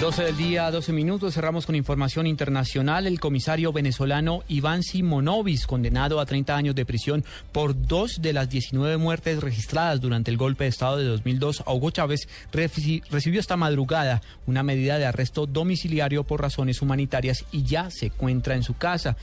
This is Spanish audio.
12 del día, 12 minutos. Cerramos con información internacional. El comisario venezolano Iván Simonovis, condenado a 30 años de prisión por dos de las 19 muertes registradas durante el golpe de Estado de 2002 a Hugo Chávez, recibió esta madrugada una medida de arresto domiciliario por razones humanitarias y ya se encuentra en su casa.